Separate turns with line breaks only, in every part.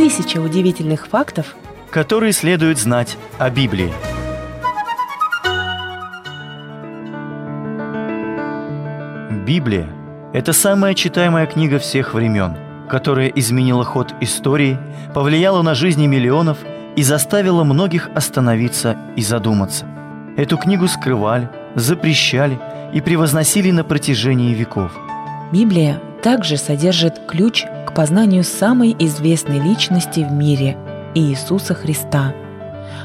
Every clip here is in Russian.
Тысяча удивительных фактов,
которые следует знать о Библии. Библия – это самая читаемая книга всех времен, которая изменила ход истории, повлияла на жизни миллионов и заставила многих остановиться и задуматься. Эту книгу скрывали, запрещали и превозносили на протяжении веков.
Библия также содержит ключ к познанию самой известной личности в мире – Иисуса Христа.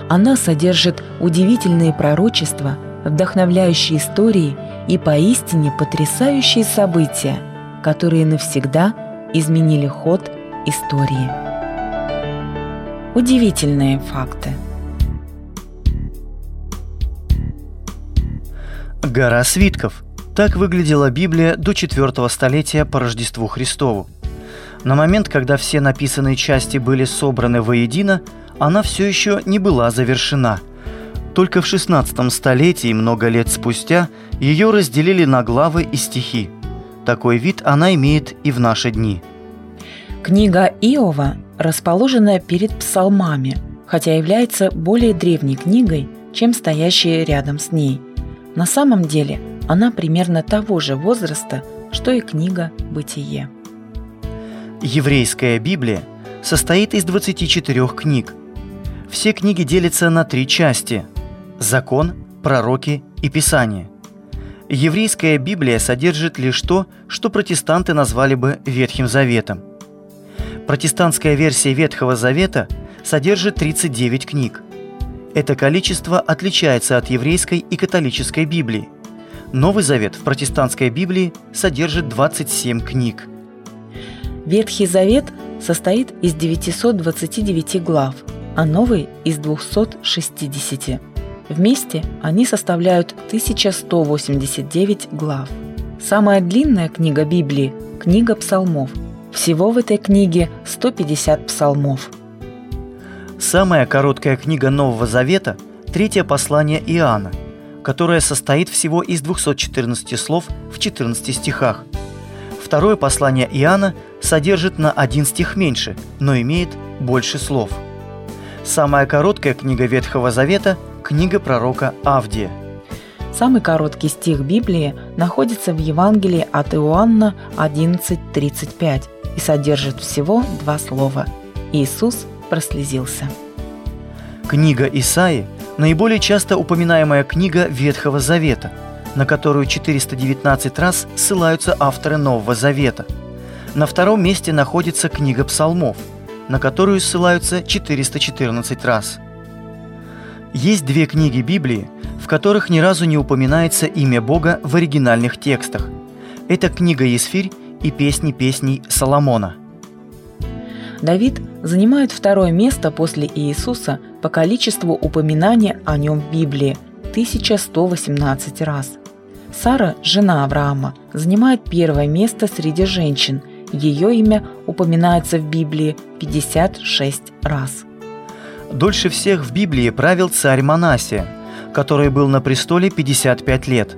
Она содержит удивительные пророчества, вдохновляющие истории и поистине потрясающие события, которые навсегда изменили ход истории. Удивительные факты.
Гора свитков. Так выглядела Библия до 4 столетия по Рождеству Христову. На момент, когда все написанные части были собраны воедино, она все еще не была завершена. Только в 16 столетии, много лет спустя, ее разделили на главы и стихи. Такой вид она имеет и в наши дни.
Книга Иова расположена перед псалмами, хотя является более древней книгой, чем стоящие рядом с ней. На самом деле она примерно того же возраста, что и книга «Бытие».
Еврейская Библия состоит из 24 книг. Все книги делятся на три части – закон, пророки и Писание. Еврейская Библия содержит лишь то, что протестанты назвали бы Ветхим Заветом. Протестантская версия Ветхого Завета содержит 39 книг. Это количество отличается от еврейской и католической Библии. Новый Завет в протестантской Библии содержит 27 книг.
Ветхий Завет состоит из 929 глав, а Новый – из 260. Вместе они составляют 1189 глав. Самая длинная книга Библии – книга псалмов. Всего в этой книге 150 псалмов.
Самая короткая книга Нового Завета – третье послание Иоанна, которое состоит всего из 214 слов в 14 стихах. Второе послание Иоанна содержит на один стих меньше, но имеет больше слов. Самая короткая книга Ветхого Завета – книга пророка Авдия.
Самый короткий стих Библии находится в Евангелии от Иоанна 11.35 и содержит всего два слова «Иисус прослезился».
Книга Исаи – наиболее часто упоминаемая книга Ветхого Завета, на которую 419 раз ссылаются авторы Нового Завета. На втором месте находится книга Псалмов, на которую ссылаются 414 раз – есть две книги Библии, в которых ни разу не упоминается имя Бога в оригинальных текстах. Это книга Есфирь и песни песней Соломона.
Давид занимает второе место после Иисуса по количеству упоминаний о нем в Библии – 1118 раз. Сара, жена Авраама, занимает первое место среди женщин. Ее имя упоминается в Библии 56 раз.
Дольше всех в Библии правил царь Манасия, который был на престоле 55 лет.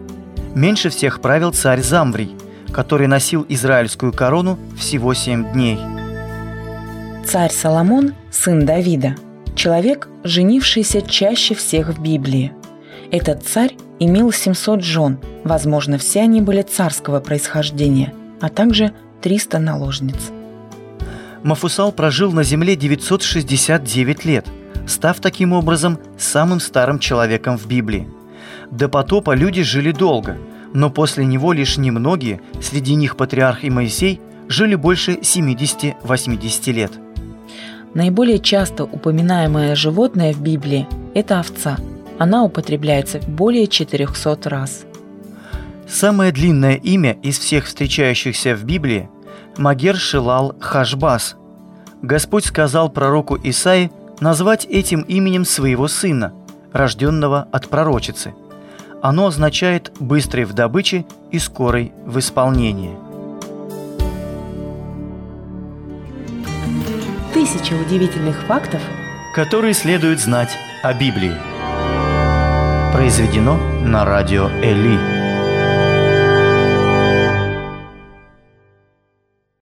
Меньше всех правил царь Замврий, который носил израильскую корону всего 7 дней.
Царь Соломон – сын Давида, человек, женившийся чаще всех в Библии. Этот царь имел 700 жен, возможно, все они были царского происхождения, а также 300 наложниц.
Мафусал прожил на земле 969 лет, став таким образом самым старым человеком в Библии. До потопа люди жили долго, но после него лишь немногие, среди них патриарх и Моисей, жили больше 70-80 лет.
Наиболее часто упоминаемое животное в Библии – это овца. Она употребляется более 400 раз.
Самое длинное имя из всех встречающихся в Библии – Магер Шилал Хашбас. Господь сказал пророку Исаи назвать этим именем своего сына, рожденного от пророчицы. Оно означает «быстрый в добыче и скорый в исполнении».
Тысяча удивительных фактов,
которые следует знать о Библии. Произведено на радио Эли.